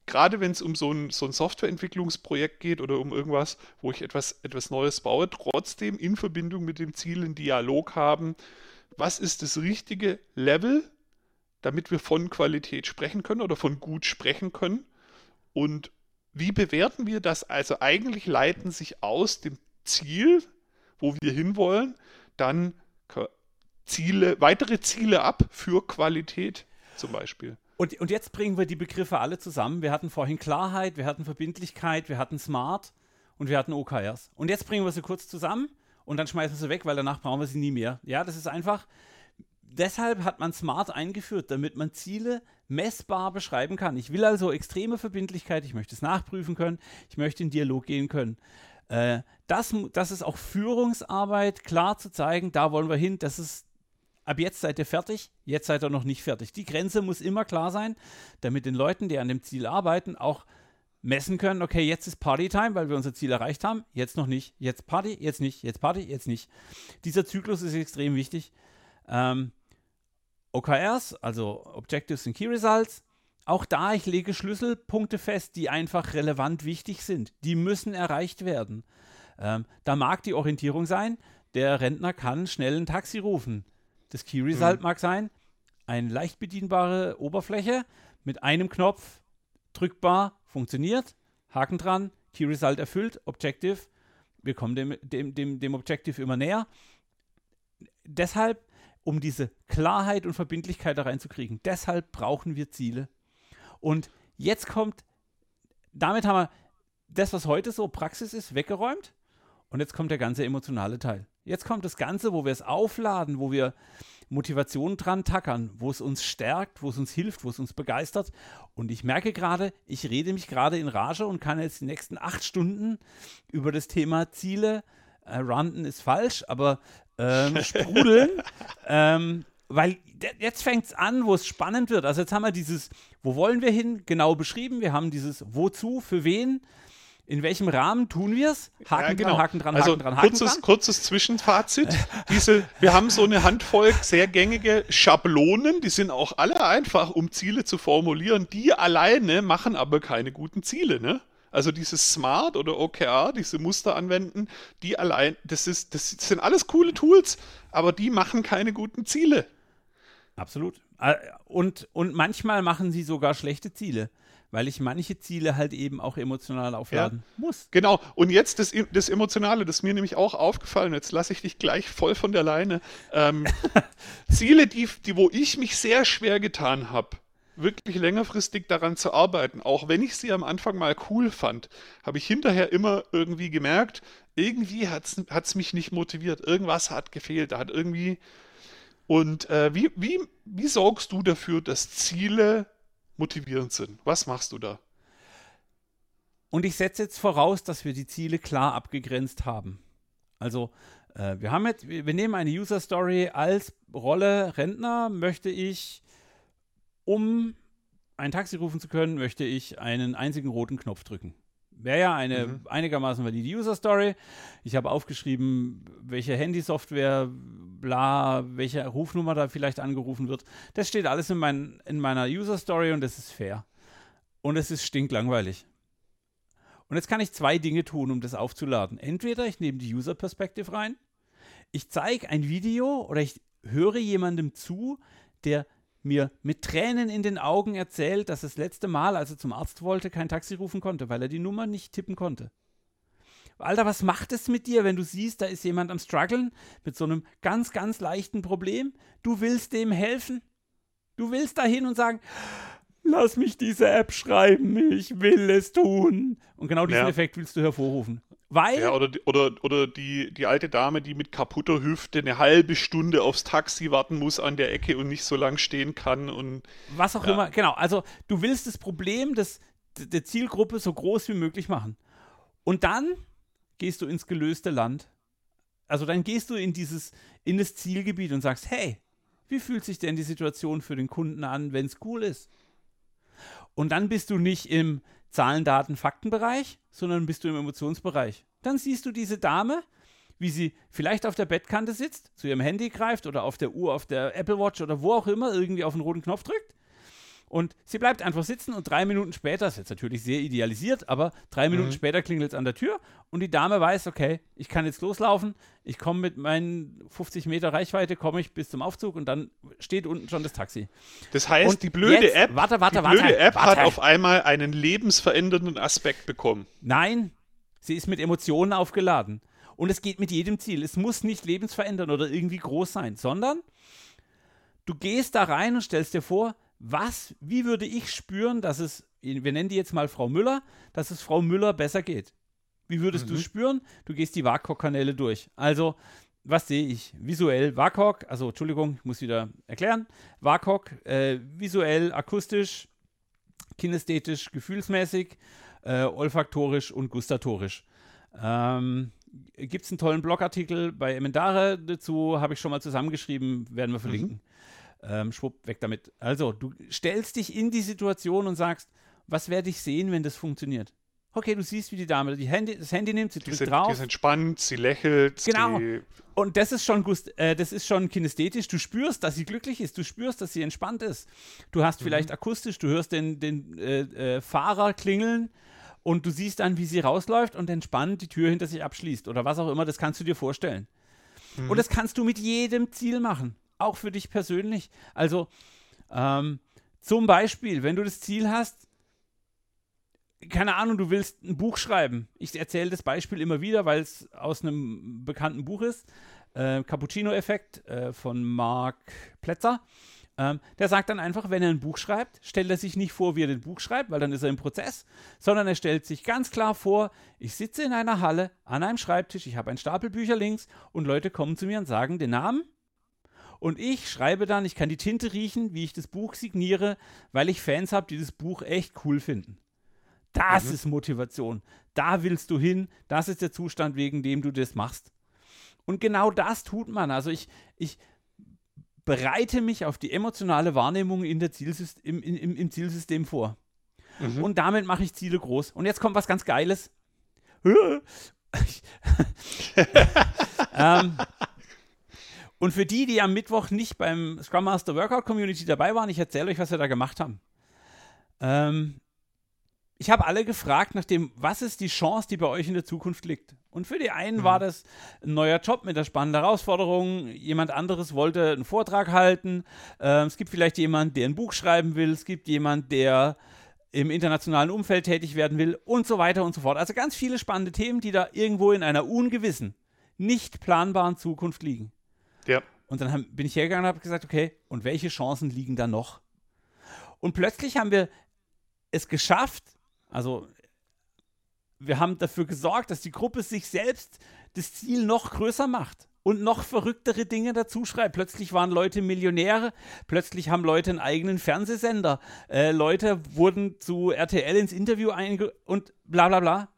gerade wenn es um so ein, so ein Softwareentwicklungsprojekt geht oder um irgendwas, wo ich etwas, etwas Neues baue, trotzdem in Verbindung mit dem Ziel einen Dialog haben, was ist das richtige Level, damit wir von Qualität sprechen können oder von gut sprechen können und wie bewerten wir das? Also eigentlich leiten sich aus dem Ziel, wo wir hinwollen, dann Ziele, weitere Ziele ab für Qualität zum Beispiel. Und, und jetzt bringen wir die Begriffe alle zusammen. Wir hatten vorhin Klarheit, wir hatten Verbindlichkeit, wir hatten Smart und wir hatten OKRs. Und jetzt bringen wir sie kurz zusammen und dann schmeißen wir sie weg, weil danach brauchen wir sie nie mehr. Ja, das ist einfach. Deshalb hat man Smart eingeführt, damit man Ziele messbar beschreiben kann. Ich will also extreme Verbindlichkeit, ich möchte es nachprüfen können, ich möchte in Dialog gehen können. Äh, das, das ist auch Führungsarbeit, klar zu zeigen, da wollen wir hin, das ist ab jetzt seid ihr fertig, jetzt seid ihr noch nicht fertig. Die Grenze muss immer klar sein, damit den Leuten, die an dem Ziel arbeiten, auch messen können, okay, jetzt ist Partytime, weil wir unser Ziel erreicht haben, jetzt noch nicht, jetzt Party, jetzt nicht, jetzt Party, jetzt nicht. Dieser Zyklus ist extrem wichtig. Ähm, OKRs, also Objectives and Key Results, auch da, ich lege Schlüsselpunkte fest, die einfach relevant wichtig sind. Die müssen erreicht werden. Ähm, da mag die Orientierung sein, der Rentner kann schnell ein Taxi rufen. Das Key Result mhm. mag sein, eine leicht bedienbare Oberfläche mit einem Knopf, drückbar, funktioniert, Haken dran, Key Result erfüllt, Objective, wir kommen dem, dem, dem, dem Objective immer näher. Deshalb, um diese Klarheit und Verbindlichkeit da reinzukriegen, deshalb brauchen wir Ziele. Und jetzt kommt, damit haben wir das, was heute so Praxis ist, weggeräumt. Und jetzt kommt der ganze emotionale Teil. Jetzt kommt das Ganze, wo wir es aufladen, wo wir Motivation dran tackern, wo es uns stärkt, wo es uns hilft, wo es uns begeistert. Und ich merke gerade, ich rede mich gerade in Rage und kann jetzt die nächsten acht Stunden über das Thema Ziele, äh, ranten ist falsch, aber ähm, sprudeln. ähm, weil jetzt fängt es an, wo es spannend wird. Also jetzt haben wir dieses, wo wollen wir hin, genau beschrieben. Wir haben dieses wozu, für wen, in welchem Rahmen tun wir es? Haken ja, genau. dran, Haken dran, also Haken dran, Haken kurzes, dran. Kurzes Zwischenfazit. Diese, wir haben so eine Handvoll sehr gängige Schablonen, die sind auch alle einfach, um Ziele zu formulieren. Die alleine machen aber keine guten Ziele, ne? Also dieses Smart oder OKR, diese Muster anwenden, die allein, das ist, das sind alles coole Tools, aber die machen keine guten Ziele. Absolut. Äh, und, und manchmal machen sie sogar schlechte Ziele, weil ich manche Ziele halt eben auch emotional aufladen ja, muss. Genau. Und jetzt das, das Emotionale, das ist mir nämlich auch aufgefallen. Jetzt lasse ich dich gleich voll von der Leine. Ähm, Ziele, die, die, wo ich mich sehr schwer getan habe, wirklich längerfristig daran zu arbeiten. Auch wenn ich sie am Anfang mal cool fand, habe ich hinterher immer irgendwie gemerkt, irgendwie hat es mich nicht motiviert. Irgendwas hat gefehlt. Da hat irgendwie. Und äh, wie, wie, wie sorgst du dafür, dass Ziele motivierend sind? Was machst du da? Und ich setze jetzt voraus, dass wir die Ziele klar abgegrenzt haben. Also, äh, wir haben jetzt, wir nehmen eine User Story als Rolle Rentner, möchte ich um ein Taxi rufen zu können, möchte ich einen einzigen roten Knopf drücken. Wäre ja eine mhm. einigermaßen valide User Story. Ich habe aufgeschrieben, welche Handysoftware, bla, welche Rufnummer da vielleicht angerufen wird. Das steht alles in, mein, in meiner User Story und das ist fair. Und es ist stinklangweilig. Und jetzt kann ich zwei Dinge tun, um das aufzuladen. Entweder ich nehme die User Perspective rein, ich zeige ein Video oder ich höre jemandem zu, der mir mit Tränen in den Augen erzählt, dass das letzte Mal, als er zum Arzt wollte, kein Taxi rufen konnte, weil er die Nummer nicht tippen konnte. Alter, was macht es mit dir, wenn du siehst, da ist jemand am struggeln mit so einem ganz, ganz leichten Problem? Du willst dem helfen. Du willst dahin und sagen, lass mich diese App schreiben, ich will es tun. Und genau diesen ja. Effekt willst du hervorrufen. Weil. Ja, oder, oder, oder die, die alte Dame, die mit kaputter Hüfte eine halbe Stunde aufs Taxi warten muss an der Ecke und nicht so lang stehen kann und. Was auch ja. immer, genau. Also, du willst das Problem des, der Zielgruppe so groß wie möglich machen. Und dann gehst du ins gelöste Land. Also, dann gehst du in dieses, in das Zielgebiet und sagst: Hey, wie fühlt sich denn die Situation für den Kunden an, wenn es cool ist? Und dann bist du nicht im Zahlen, Daten, Faktenbereich, sondern bist du im Emotionsbereich. Dann siehst du diese Dame, wie sie vielleicht auf der Bettkante sitzt, zu ihrem Handy greift oder auf der Uhr, auf der Apple Watch oder wo auch immer irgendwie auf den roten Knopf drückt und sie bleibt einfach sitzen und drei Minuten später, das ist jetzt natürlich sehr idealisiert, aber drei Minuten mhm. später klingelt es an der Tür und die Dame weiß, okay, ich kann jetzt loslaufen, ich komme mit meinen 50 Meter Reichweite, komme ich bis zum Aufzug und dann steht unten schon das Taxi. Das heißt, und die blöde jetzt, App, warte, warte, die warte, blöde App warte. hat auf einmal einen lebensverändernden Aspekt bekommen. Nein, sie ist mit Emotionen aufgeladen. Und es geht mit jedem Ziel. Es muss nicht lebensverändern oder irgendwie groß sein, sondern du gehst da rein und stellst dir vor, was, wie würde ich spüren, dass es, wir nennen die jetzt mal Frau Müller, dass es Frau Müller besser geht? Wie würdest mhm. du spüren? Du gehst die WACOG-Kanäle durch. Also, was sehe ich? Visuell WACOG, also Entschuldigung, ich muss wieder erklären. WACOG, äh, visuell, akustisch, kinästhetisch, gefühlsmäßig, äh, olfaktorisch und gustatorisch. Ähm, Gibt es einen tollen Blogartikel bei Emendare dazu, habe ich schon mal zusammengeschrieben, werden wir verlinken. Mhm ähm, schwupp, weg damit. Also, du stellst dich in die Situation und sagst, was werde ich sehen, wenn das funktioniert? Okay, du siehst, wie die Dame die Handy, das Handy nimmt, sie drückt sind, drauf. Die ist entspannt, sie lächelt. Genau. Und das ist schon äh, das ist schon kinästhetisch. Du spürst, dass sie glücklich ist. Du spürst, dass sie entspannt ist. Du hast mhm. vielleicht akustisch, du hörst den, den äh, äh, Fahrer klingeln und du siehst dann, wie sie rausläuft und entspannt die Tür hinter sich abschließt oder was auch immer. Das kannst du dir vorstellen. Mhm. Und das kannst du mit jedem Ziel machen auch für dich persönlich. Also ähm, zum Beispiel, wenn du das Ziel hast, keine Ahnung, du willst ein Buch schreiben. Ich erzähle das Beispiel immer wieder, weil es aus einem bekannten Buch ist. Äh, Cappuccino-Effekt äh, von Mark Plätzer. Ähm, der sagt dann einfach, wenn er ein Buch schreibt, stellt er sich nicht vor, wie er ein Buch schreibt, weil dann ist er im Prozess, sondern er stellt sich ganz klar vor, ich sitze in einer Halle an einem Schreibtisch, ich habe einen Stapel Bücher links und Leute kommen zu mir und sagen den Namen und ich schreibe dann, ich kann die Tinte riechen, wie ich das Buch signiere, weil ich Fans habe, die das Buch echt cool finden. Das mhm. ist Motivation. Da willst du hin. Das ist der Zustand, wegen dem du das machst. Und genau das tut man. Also ich, ich bereite mich auf die emotionale Wahrnehmung in der Zielsystem, im, im, im Zielsystem vor. Mhm. Und damit mache ich Ziele groß. Und jetzt kommt was ganz Geiles. ähm, und für die, die am Mittwoch nicht beim Scrum Master Workout Community dabei waren, ich erzähle euch, was wir da gemacht haben. Ähm, ich habe alle gefragt nach dem, was ist die Chance, die bei euch in der Zukunft liegt. Und für die einen mhm. war das ein neuer Job mit einer spannenden Herausforderung. Jemand anderes wollte einen Vortrag halten. Ähm, es gibt vielleicht jemand, der ein Buch schreiben will. Es gibt jemand, der im internationalen Umfeld tätig werden will und so weiter und so fort. Also ganz viele spannende Themen, die da irgendwo in einer ungewissen, nicht planbaren Zukunft liegen. Ja. Und dann haben, bin ich hergegangen und habe gesagt, okay, und welche Chancen liegen da noch? Und plötzlich haben wir es geschafft, also wir haben dafür gesorgt, dass die Gruppe sich selbst das Ziel noch größer macht und noch verrücktere Dinge dazu schreibt. Plötzlich waren Leute Millionäre, plötzlich haben Leute einen eigenen Fernsehsender, äh, Leute wurden zu RTL ins Interview einge und bla bla bla.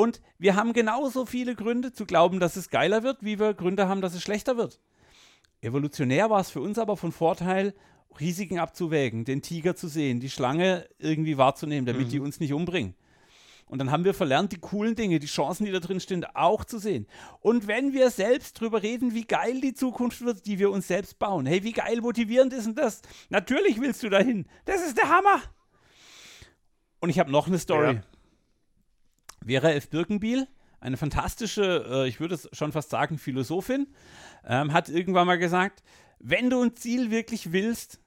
Und wir haben genauso viele Gründe zu glauben, dass es geiler wird, wie wir Gründe haben, dass es schlechter wird. Evolutionär war es für uns aber von Vorteil, Risiken abzuwägen, den Tiger zu sehen, die Schlange irgendwie wahrzunehmen, damit mhm. die uns nicht umbringen. Und dann haben wir verlernt, die coolen Dinge, die Chancen, die da drin stehen, auch zu sehen. Und wenn wir selbst drüber reden, wie geil die Zukunft wird, die wir uns selbst bauen. Hey, wie geil motivierend ist denn das? Natürlich willst du dahin. Das ist der Hammer. Und ich habe noch eine Story. Ja. Vera F. Birkenbiel, eine fantastische, äh, ich würde es schon fast sagen, Philosophin, ähm, hat irgendwann mal gesagt, wenn du ein Ziel wirklich willst,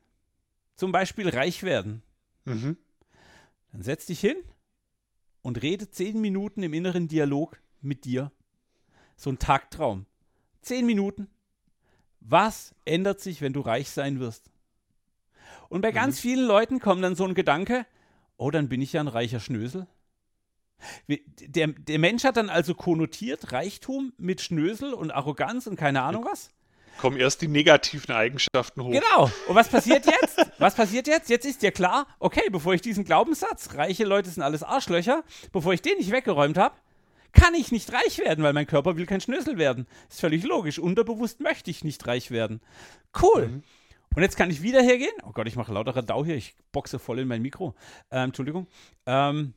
zum Beispiel reich werden, mhm. dann setz dich hin und rede zehn Minuten im inneren Dialog mit dir. So ein Tagtraum. Zehn Minuten. Was ändert sich, wenn du reich sein wirst? Und bei mhm. ganz vielen Leuten kommt dann so ein Gedanke, oh, dann bin ich ja ein reicher Schnösel. Der, der Mensch hat dann also konnotiert Reichtum mit Schnösel und Arroganz und keine Ahnung was kommen erst die negativen Eigenschaften hoch. Genau. Und was passiert jetzt? was passiert jetzt? Jetzt ist dir klar, okay, bevor ich diesen Glaubenssatz, reiche Leute sind alles Arschlöcher, bevor ich den nicht weggeräumt habe, kann ich nicht reich werden, weil mein Körper will kein Schnösel werden. Ist völlig logisch. Unterbewusst möchte ich nicht reich werden. Cool. Mhm. Und jetzt kann ich wieder hergehen. Oh Gott, ich mache lauter Radau hier. Ich boxe voll in mein Mikro. Ähm, Entschuldigung. Ähm,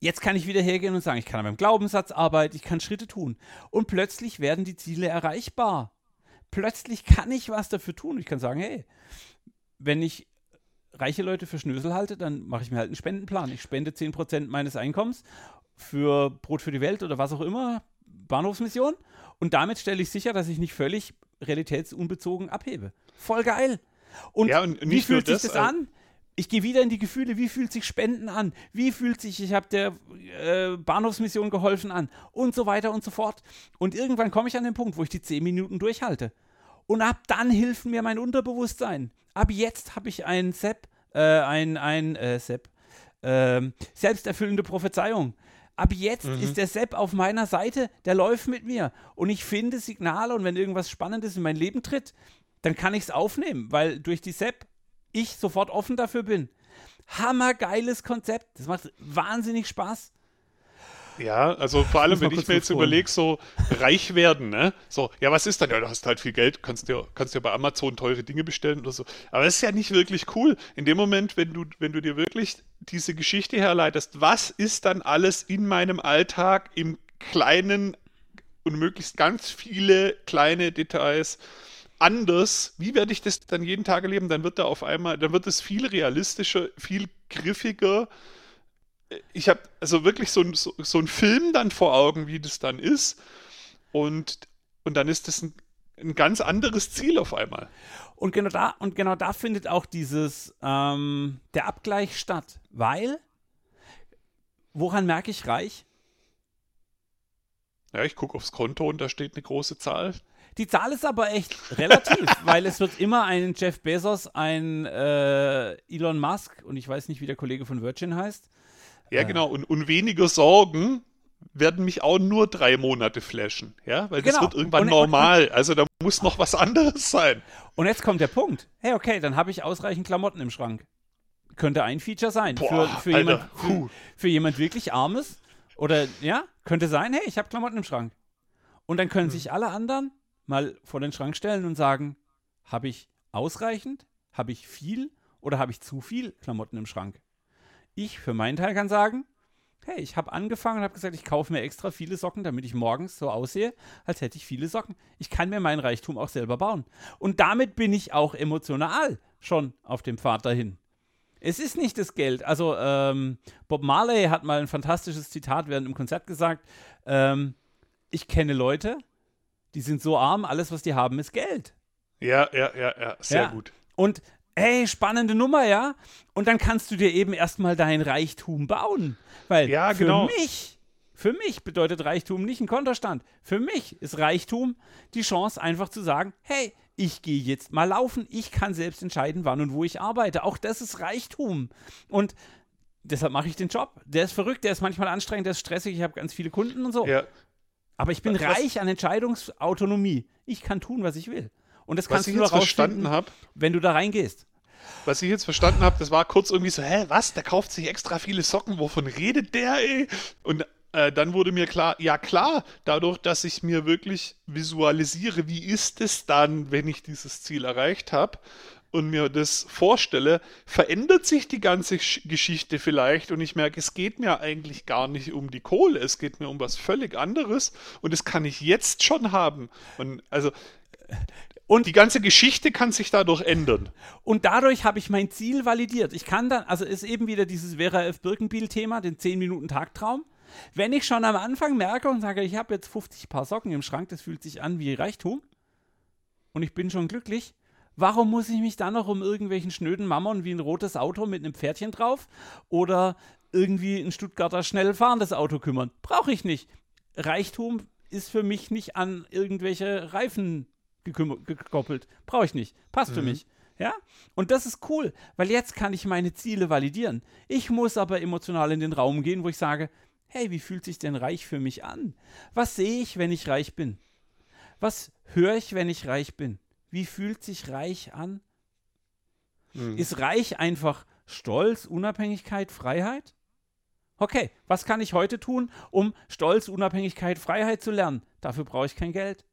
jetzt kann ich wieder hergehen und sagen, ich kann an meinem Glaubenssatz arbeiten, ich kann Schritte tun. Und plötzlich werden die Ziele erreichbar plötzlich kann ich was dafür tun. Ich kann sagen, hey, wenn ich reiche Leute für Schnösel halte, dann mache ich mir halt einen Spendenplan. Ich spende 10% meines Einkommens für Brot für die Welt oder was auch immer, Bahnhofsmission. Und damit stelle ich sicher, dass ich nicht völlig realitätsunbezogen abhebe. Voll geil. Und, ja, und wie fühlt sich das, das an? Ich gehe wieder in die Gefühle, wie fühlt sich Spenden an? Wie fühlt sich, ich habe der äh, Bahnhofsmission geholfen an? Und so weiter und so fort. Und irgendwann komme ich an den Punkt, wo ich die 10 Minuten durchhalte. Und ab dann hilft mir mein Unterbewusstsein. Ab jetzt habe ich ein Sepp, äh, ein, ein, äh, Sepp, äh, selbsterfüllende Prophezeiung. Ab jetzt mhm. ist der Sepp auf meiner Seite, der läuft mit mir. Und ich finde Signale und wenn irgendwas Spannendes in mein Leben tritt, dann kann ich es aufnehmen, weil durch die Sepp ich sofort offen dafür bin. Hammergeiles Konzept. Das macht wahnsinnig Spaß. Ja, also vor allem, wenn ich mir jetzt überlege, so reich werden, ne? So, ja, was ist dann? Ja, du hast halt viel Geld, kannst dir, kannst dir bei Amazon teure Dinge bestellen oder so. Aber das ist ja nicht wirklich cool. In dem Moment, wenn du, wenn du dir wirklich diese Geschichte herleitest, was ist dann alles in meinem Alltag im Kleinen und möglichst ganz viele kleine Details anders, wie werde ich das dann jeden Tag erleben? Dann wird da auf einmal, dann wird es viel realistischer, viel griffiger. Ich habe also wirklich so, so, so einen Film dann vor Augen, wie das dann ist. Und, und dann ist das ein, ein ganz anderes Ziel auf einmal. Und genau da, und genau da findet auch dieses, ähm, der Abgleich statt. Weil, woran merke ich reich? Ja, ich gucke aufs Konto und da steht eine große Zahl. Die Zahl ist aber echt relativ, weil es wird immer ein Jeff Bezos, ein äh, Elon Musk und ich weiß nicht, wie der Kollege von Virgin heißt. Ja, äh, genau. Und, und weniger Sorgen werden mich auch nur drei Monate flashen. Ja, weil genau. das wird irgendwann und, normal. Und, also da muss noch was anderes sein. Und jetzt kommt der Punkt. Hey, okay, dann habe ich ausreichend Klamotten im Schrank. Könnte ein Feature sein. Boah, für, für, jemand, für, für jemand wirklich Armes. Oder ja, könnte sein, hey, ich habe Klamotten im Schrank. Und dann können hm. sich alle anderen mal vor den Schrank stellen und sagen, habe ich ausreichend, habe ich viel oder habe ich zu viel Klamotten im Schrank? Ich für meinen Teil kann sagen, hey, ich habe angefangen und habe gesagt, ich kaufe mir extra viele Socken, damit ich morgens so aussehe, als hätte ich viele Socken. Ich kann mir mein Reichtum auch selber bauen. Und damit bin ich auch emotional schon auf dem Pfad dahin. Es ist nicht das Geld. Also ähm, Bob Marley hat mal ein fantastisches Zitat während dem Konzert gesagt. Ähm, ich kenne Leute, die sind so arm, alles, was die haben, ist Geld. Ja, ja, ja, ja, sehr ja. gut. Und hey, spannende Nummer, ja? Und dann kannst du dir eben erstmal dein Reichtum bauen. Weil ja, genau. für mich, Für mich bedeutet Reichtum nicht ein Kontostand. Für mich ist Reichtum die Chance, einfach zu sagen, hey, ich gehe jetzt mal laufen, ich kann selbst entscheiden, wann und wo ich arbeite. Auch das ist Reichtum. Und deshalb mache ich den Job. Der ist verrückt, der ist manchmal anstrengend, der ist stressig, ich habe ganz viele Kunden und so. Ja. Aber ich bin was, reich an Entscheidungsautonomie. Ich kann tun, was ich will. Und das kannst du nur verstanden hab, wenn du da reingehst. Was ich jetzt verstanden habe, das war kurz irgendwie so, hä, was? Der kauft sich extra viele Socken, wovon redet der, ey? Und äh, dann wurde mir klar, ja klar, dadurch, dass ich mir wirklich visualisiere, wie ist es dann, wenn ich dieses Ziel erreicht habe und mir das vorstelle, verändert sich die ganze Geschichte vielleicht und ich merke, es geht mir eigentlich gar nicht um die Kohle, es geht mir um was völlig anderes und das kann ich jetzt schon haben. Und also und die ganze Geschichte kann sich dadurch ändern. Und dadurch habe ich mein Ziel validiert. Ich kann dann, also ist eben wieder dieses Vera F. Birkenbiel-Thema, den 10-Minuten-Tagtraum. Wenn ich schon am Anfang merke und sage, ich habe jetzt 50 Paar Socken im Schrank, das fühlt sich an wie Reichtum und ich bin schon glücklich, warum muss ich mich dann noch um irgendwelchen schnöden Mammon wie ein rotes Auto mit einem Pferdchen drauf oder irgendwie ein Stuttgarter schnell fahrendes Auto kümmern? Brauche ich nicht. Reichtum ist für mich nicht an irgendwelche Reifen gekoppelt. Brauche ich nicht. Passt mhm. für mich. Ja? Und das ist cool, weil jetzt kann ich meine Ziele validieren. Ich muss aber emotional in den Raum gehen, wo ich sage, hey, wie fühlt sich denn reich für mich an? Was sehe ich, wenn ich reich bin? Was höre ich, wenn ich reich bin? Wie fühlt sich reich an? Mhm. Ist reich einfach Stolz, Unabhängigkeit, Freiheit? Okay, was kann ich heute tun, um Stolz, Unabhängigkeit, Freiheit zu lernen? Dafür brauche ich kein Geld.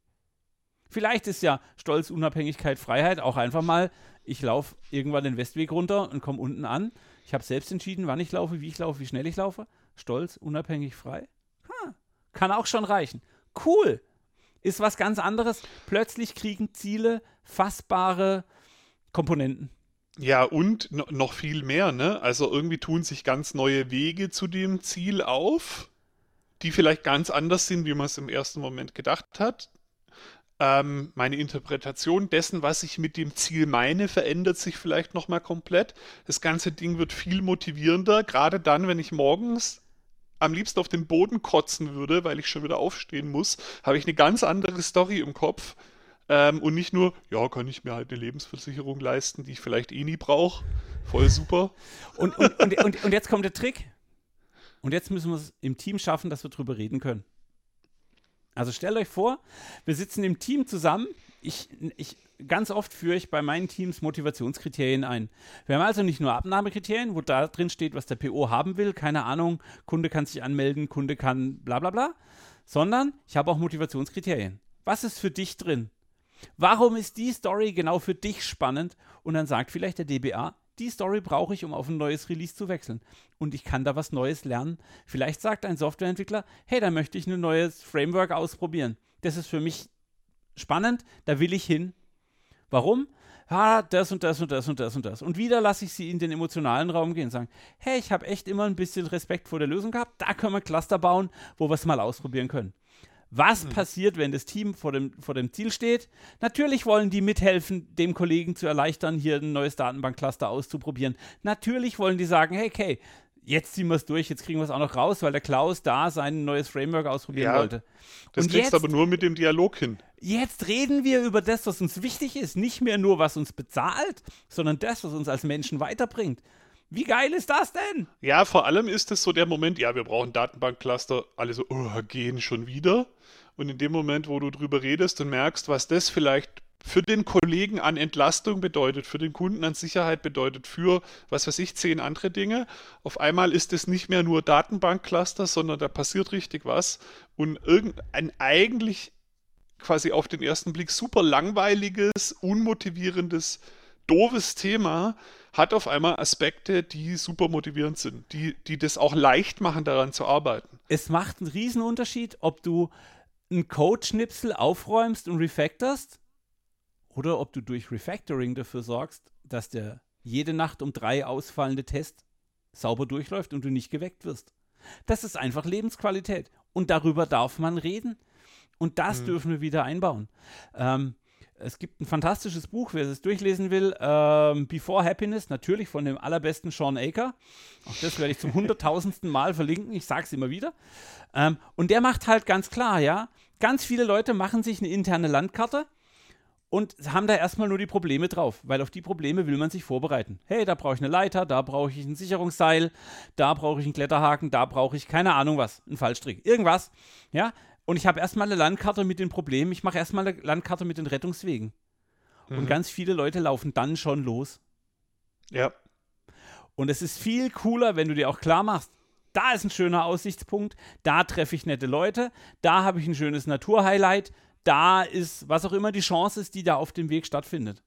Vielleicht ist ja Stolz, Unabhängigkeit, Freiheit auch einfach mal, ich laufe irgendwann den Westweg runter und komme unten an. Ich habe selbst entschieden, wann ich laufe, wie ich laufe, wie schnell ich laufe stolz, unabhängig, frei. Ha, kann auch schon reichen. Cool. Ist was ganz anderes. Plötzlich kriegen Ziele fassbare Komponenten. Ja, und noch viel mehr, ne? Also irgendwie tun sich ganz neue Wege zu dem Ziel auf, die vielleicht ganz anders sind, wie man es im ersten Moment gedacht hat. Ähm, meine Interpretation dessen, was ich mit dem Ziel meine, verändert sich vielleicht nochmal komplett. Das ganze Ding wird viel motivierender, gerade dann, wenn ich morgens am liebsten auf den Boden kotzen würde, weil ich schon wieder aufstehen muss, habe ich eine ganz andere Story im Kopf. Ähm, und nicht nur, ja, kann ich mir halt eine Lebensversicherung leisten, die ich vielleicht eh nie brauche. Voll super. Und, und, und, und, und jetzt kommt der Trick. Und jetzt müssen wir es im Team schaffen, dass wir drüber reden können. Also stellt euch vor, wir sitzen im Team zusammen. Ich, ich ganz oft führe ich bei meinen Teams Motivationskriterien ein. Wir haben also nicht nur Abnahmekriterien, wo da drin steht, was der PO haben will, keine Ahnung, Kunde kann sich anmelden, Kunde kann bla bla bla, sondern ich habe auch Motivationskriterien. Was ist für dich drin? Warum ist die Story genau für dich spannend? Und dann sagt vielleicht der DBA, die Story brauche ich, um auf ein neues Release zu wechseln. Und ich kann da was Neues lernen. Vielleicht sagt ein Softwareentwickler, hey, da möchte ich ein neues Framework ausprobieren. Das ist für mich spannend, da will ich hin. Warum? Ah, das und das und das und das und das. Und wieder lasse ich sie in den emotionalen Raum gehen und sagen, hey, ich habe echt immer ein bisschen Respekt vor der Lösung gehabt, da können wir Cluster bauen, wo wir es mal ausprobieren können. Was mhm. passiert, wenn das Team vor dem, vor dem Ziel steht? Natürlich wollen die mithelfen, dem Kollegen zu erleichtern, hier ein neues Datenbankcluster auszuprobieren. Natürlich wollen die sagen, hey, okay, jetzt ziehen wir es durch, jetzt kriegen wir es auch noch raus, weil der Klaus da sein neues Framework ausprobieren ja, wollte. Das und kriegst jetzt, aber nur mit dem Dialog hin. Jetzt reden wir über das, was uns wichtig ist. Nicht mehr nur, was uns bezahlt, sondern das, was uns als Menschen weiterbringt. Wie geil ist das denn? Ja, vor allem ist es so der Moment, ja, wir brauchen Datenbankcluster, alle so, oh, gehen schon wieder. Und in dem Moment, wo du drüber redest und merkst, was das vielleicht für den Kollegen an Entlastung bedeutet, für den Kunden an Sicherheit bedeutet, für, was weiß ich, zehn andere Dinge. Auf einmal ist es nicht mehr nur Datenbankcluster, sondern da passiert richtig was. Und irgendein eigentlich quasi auf den ersten Blick super langweiliges, unmotivierendes, doofes Thema hat auf einmal Aspekte, die super motivierend sind, die, die das auch leicht machen, daran zu arbeiten. Es macht einen Unterschied, ob du einen Code-Schnipsel aufräumst und refactorst oder ob du durch Refactoring dafür sorgst, dass der jede Nacht um drei ausfallende Test sauber durchläuft und du nicht geweckt wirst. Das ist einfach Lebensqualität. Und darüber darf man reden. Und das mhm. dürfen wir wieder einbauen. Ähm, Es gibt ein fantastisches Buch, wer es durchlesen will. Ähm, Before Happiness, natürlich von dem allerbesten Sean Aker. Auch das werde ich zum hunderttausendsten Mal verlinken. Ich sage es immer wieder. Ähm, und der macht halt ganz klar, ja, ganz viele Leute machen sich eine interne Landkarte und haben da erstmal nur die Probleme drauf, weil auf die Probleme will man sich vorbereiten. Hey, da brauche ich eine Leiter, da brauche ich ein Sicherungsseil, da brauche ich einen Kletterhaken, da brauche ich keine Ahnung was, einen Fallstrick, irgendwas. Ja, und ich habe erstmal eine Landkarte mit den Problemen, ich mache erstmal eine Landkarte mit den Rettungswegen. Mhm. Und ganz viele Leute laufen dann schon los. Ja. Und es ist viel cooler, wenn du dir auch klar machst, da ist ein schöner Aussichtspunkt, da treffe ich nette Leute, da habe ich ein schönes Naturhighlight, da ist, was auch immer die Chance ist, die da auf dem Weg stattfindet.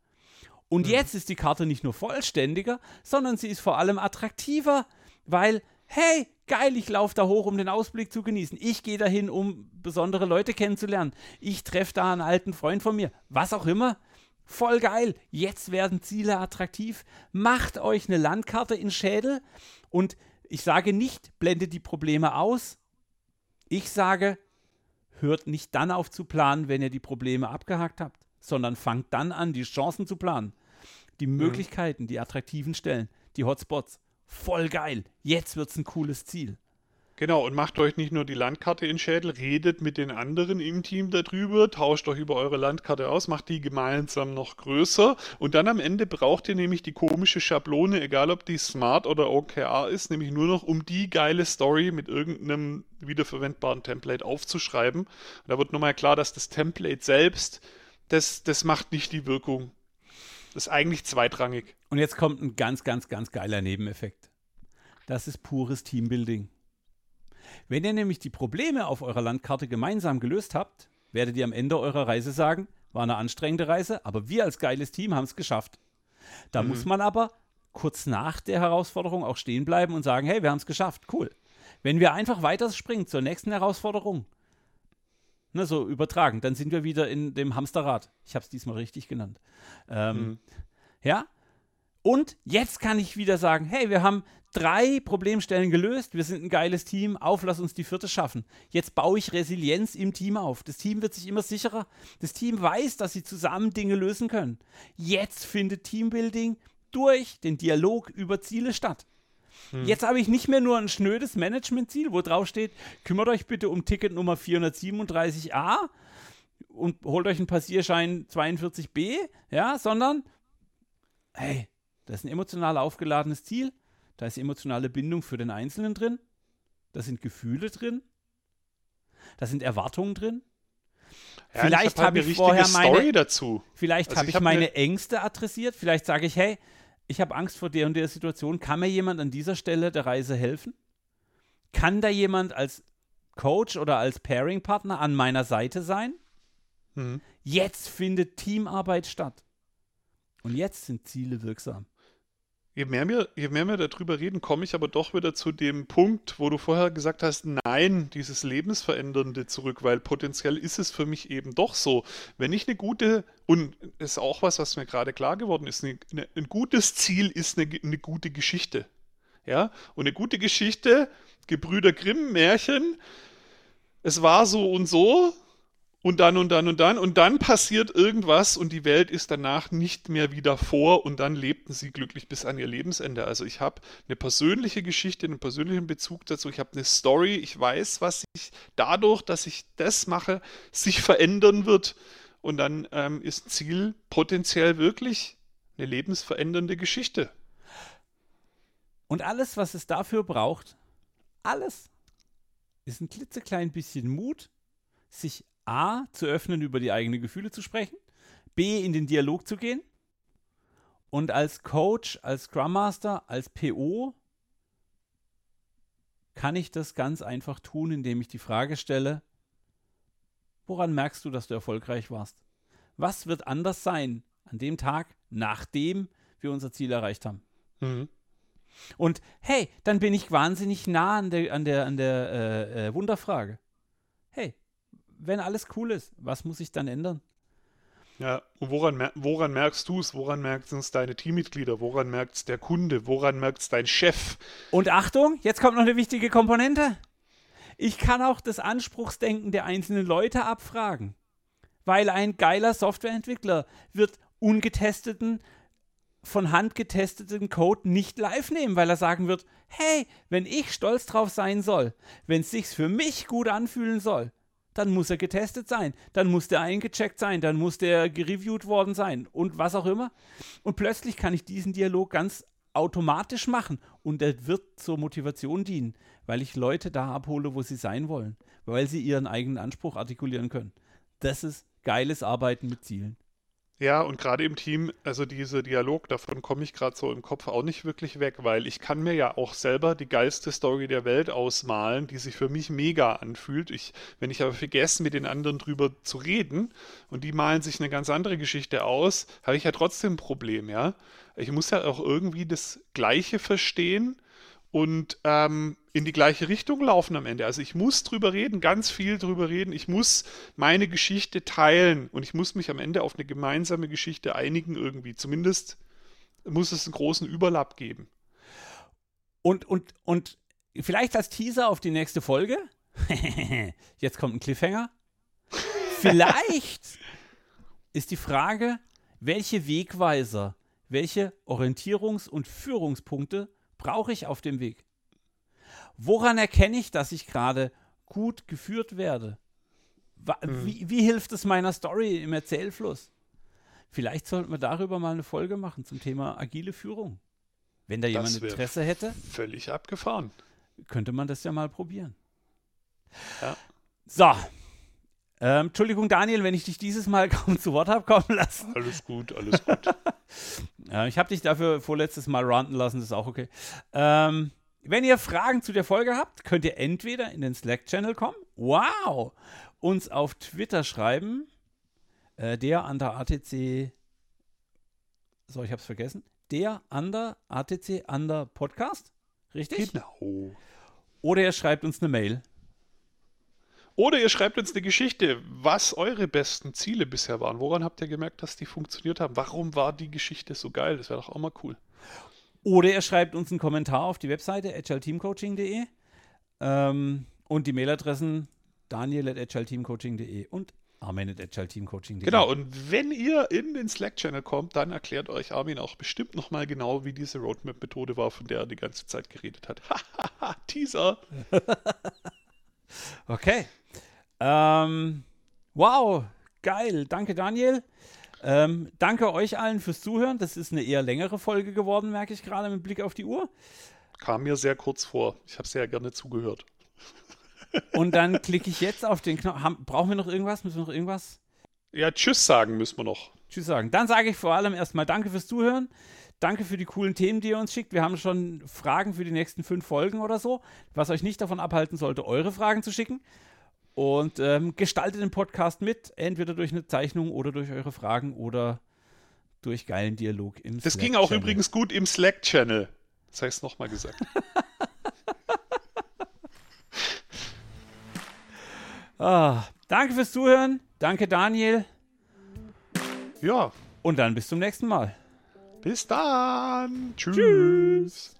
Und mhm. jetzt ist die Karte nicht nur vollständiger, sondern sie ist vor allem attraktiver, weil hey, geil, ich laufe da hoch, um den Ausblick zu genießen. Ich gehe dahin, um besondere Leute kennenzulernen. Ich treffe da einen alten Freund von mir. Was auch immer. Voll geil. Jetzt werden Ziele attraktiv. Macht euch eine Landkarte in Schädel und ich sage nicht, blendet die Probleme aus. Ich sage, hört nicht dann auf zu planen, wenn ihr die Probleme abgehakt habt, sondern fangt dann an, die Chancen zu planen. Die mhm. Möglichkeiten, die attraktiven Stellen, die Hotspots voll geil, jetzt wird's ein cooles Ziel. Genau, und macht euch nicht nur die Landkarte in Schädel, redet mit den anderen im Team darüber, tauscht euch über eure Landkarte aus, macht die gemeinsam noch größer und dann am Ende braucht ihr nämlich die komische Schablone, egal ob die Smart oder OKR ist, nämlich nur noch um die geile Story mit irgendeinem wiederverwendbaren Template aufzuschreiben. Und da wird nochmal klar, dass das Template selbst, das, das macht nicht die Wirkung. Das ist eigentlich zweitrangig. Und jetzt kommt ein ganz, ganz, ganz geiler Nebeneffekt. Das ist pures Teambuilding. Wenn ihr nämlich die Probleme auf eurer Landkarte gemeinsam gelöst habt, werdet ihr am Ende eurer Reise sagen, war eine anstrengende Reise, aber wir als geiles Team haben es geschafft. Da mhm. muss man aber kurz nach der Herausforderung auch stehen bleiben und sagen, hey, wir haben es geschafft, cool. Wenn wir einfach weiterspringen zur nächsten Herausforderung, ne, so übertragen, dann sind wir wieder in dem Hamsterrad. Ich habe es diesmal richtig genannt. Ähm, mhm. Ja, und jetzt kann ich wieder sagen, hey, wir haben drei Problemstellen gelöst, wir sind ein geiles Team, auf, lass uns die vierte schaffen. Jetzt baue ich Resilienz im Team auf. Das Team wird sich immer sicherer. Das Team weiß, dass sie zusammen Dinge lösen können. Jetzt findet Teambuilding durch den Dialog über Ziele statt. Hm. Jetzt habe ich nicht mehr nur ein schnödes Managementziel, wo drauf steht, kümmert euch bitte um Ticket Nummer 437a und holt euch einen Passierschein 42b, ja, sondern hey, das ist ein emotional aufgeladenes Ziel. Da ist emotionale Bindung für den Einzelnen drin. Da sind Gefühle drin. Da sind Erwartungen drin. Ja, vielleicht habe ich, hab ich vorher meine, dazu. Vielleicht also habe ich, hab meine Ängste adressiert. Vielleicht sage ich, hey, ich habe Angst vor der und der Situation. Kann mir jemand an dieser Stelle der Reise helfen? Kann da jemand als Coach oder als Pairing-Partner an meiner Seite sein? Mhm. Jetzt findet Teamarbeit statt. Und jetzt sind Ziele wirksam. Je mehr, wir, je mehr wir darüber reden, komme ich aber doch wieder zu dem Punkt, wo du vorher gesagt hast, nein, dieses Lebensverändernde zurück, weil potenziell ist es für mich eben doch so. Wenn ich eine gute, und ist auch was, was mir gerade klar geworden ist, eine, eine, ein gutes Ziel ist eine, eine gute Geschichte. Ja, und eine gute Geschichte, Gebrüder Grimm, Märchen, es war so und so, und dann und dann und dann und dann passiert irgendwas und die Welt ist danach nicht mehr wieder vor und dann lebten sie glücklich bis an ihr Lebensende. Also ich habe eine persönliche Geschichte, einen persönlichen Bezug dazu, ich habe eine Story, ich weiß, was sich dadurch, dass ich das mache, sich verändern wird und dann ähm, ist Ziel potenziell wirklich eine lebensverändernde Geschichte. Und alles, was es dafür braucht, alles ist ein klitzeklein bisschen Mut, sich A, zu öffnen, über die eigenen Gefühle zu sprechen, B, in den Dialog zu gehen und als Coach, als Scrum Master, als PO kann ich das ganz einfach tun, indem ich die Frage stelle, woran merkst du, dass du erfolgreich warst? Was wird anders sein an dem Tag, nachdem wir unser Ziel erreicht haben? Mhm. Und hey, dann bin ich wahnsinnig nah an der, an der, an der äh, äh, Wunderfrage. Wenn alles cool ist, was muss ich dann ändern? Ja, und woran, woran merkst du es? Woran merken es deine Teammitglieder? Woran merkt es der Kunde? Woran merkt es dein Chef? Und Achtung, jetzt kommt noch eine wichtige Komponente. Ich kann auch das Anspruchsdenken der einzelnen Leute abfragen. weil ein geiler Softwareentwickler wird ungetesteten, von Hand getesteten Code nicht live nehmen, weil er sagen wird, hey, wenn ich stolz drauf sein soll, wenn es sich für mich gut anfühlen soll, dann muss er getestet sein, dann muss der eingecheckt sein, dann muss der gereviewt worden sein und was auch immer. Und plötzlich kann ich diesen Dialog ganz automatisch machen und er wird zur Motivation dienen, weil ich Leute da abhole, wo sie sein wollen, weil sie ihren eigenen Anspruch artikulieren können. Das ist geiles Arbeiten mit Zielen. Ja, und gerade im Team, also dieser Dialog, davon komme ich gerade so im Kopf auch nicht wirklich weg, weil ich kann mir ja auch selber die geilste Story der Welt ausmalen, die sich für mich mega anfühlt. Ich, wenn ich aber vergesse, mit den anderen drüber zu reden und die malen sich eine ganz andere Geschichte aus, habe ich ja trotzdem ein Problem, ja. Ich muss ja auch irgendwie das Gleiche verstehen und ähm, in die gleiche Richtung laufen am Ende. Also ich muss drüber reden, ganz viel drüber reden. Ich muss meine Geschichte teilen und ich muss mich am Ende auf eine gemeinsame Geschichte einigen irgendwie. Zumindest muss es einen großen Überlapp geben. Und, und, und vielleicht als Teaser auf die nächste Folge. Jetzt kommt ein Cliffhanger. Vielleicht ist die Frage, welche Wegweiser, welche Orientierungs- und Führungspunkte brauche ich auf dem Weg? Woran erkenne ich, dass ich gerade gut geführt werde? Hm. Wie, wie, hilft es meiner Story im Erzählfluss? Vielleicht sollten wir darüber mal eine Folge machen zum Thema agile Führung. Wenn da jemand Interesse hätte. Völlig abgefahren. Könnte man das ja mal probieren. Ja. So. Ähm, Entschuldigung, Daniel, wenn ich dich dieses Mal kaum zu Wort habe kommen lassen. Alles gut, alles gut. ja, ich habe dich dafür vorletztes Mal ranten lassen, das ist auch okay. Ähm, wenn ihr Fragen zu der Folge habt, könnt ihr entweder in den Slack-Channel kommen, wow, uns auf Twitter schreiben, äh, der an der ATC, so, ich hab's vergessen, der an der ATC an der Podcast, richtig? Genau. Oder ihr schreibt uns eine Mail. Oder ihr schreibt uns eine Geschichte, was eure besten Ziele bisher waren. Woran habt ihr gemerkt, dass die funktioniert haben? Warum war die Geschichte so geil? Das wäre doch auch mal cool. Oder ihr schreibt uns einen Kommentar auf die Webseite agileteamcoaching.de ähm, und die Mailadressen daniel.agileteamcoaching.de und armin.agileteamcoaching.de. Genau, und wenn ihr in den Slack-Channel kommt, dann erklärt euch Armin auch bestimmt nochmal genau, wie diese Roadmap-Methode war, von der er die ganze Zeit geredet hat. Teaser! okay. Ähm, wow, geil. Danke, Daniel. Ähm, danke euch allen fürs Zuhören. Das ist eine eher längere Folge geworden, merke ich gerade mit Blick auf die Uhr. Kam mir sehr kurz vor. Ich habe sehr gerne zugehört. Und dann klicke ich jetzt auf den Knopf. Brauchen wir noch irgendwas? Müssen wir noch irgendwas? Ja, Tschüss sagen müssen wir noch. Tschüss sagen. Dann sage ich vor allem erstmal Danke fürs Zuhören. Danke für die coolen Themen, die ihr uns schickt. Wir haben schon Fragen für die nächsten fünf Folgen oder so, was euch nicht davon abhalten sollte, eure Fragen zu schicken. Und ähm, gestaltet den Podcast mit, entweder durch eine Zeichnung oder durch eure Fragen oder durch geilen Dialog im Das ging auch übrigens gut im Slack-Channel. Das heißt nochmal gesagt. ah, danke fürs Zuhören. Danke, Daniel. Ja. Und dann bis zum nächsten Mal. Bis dann. Tschüss. Tschüss.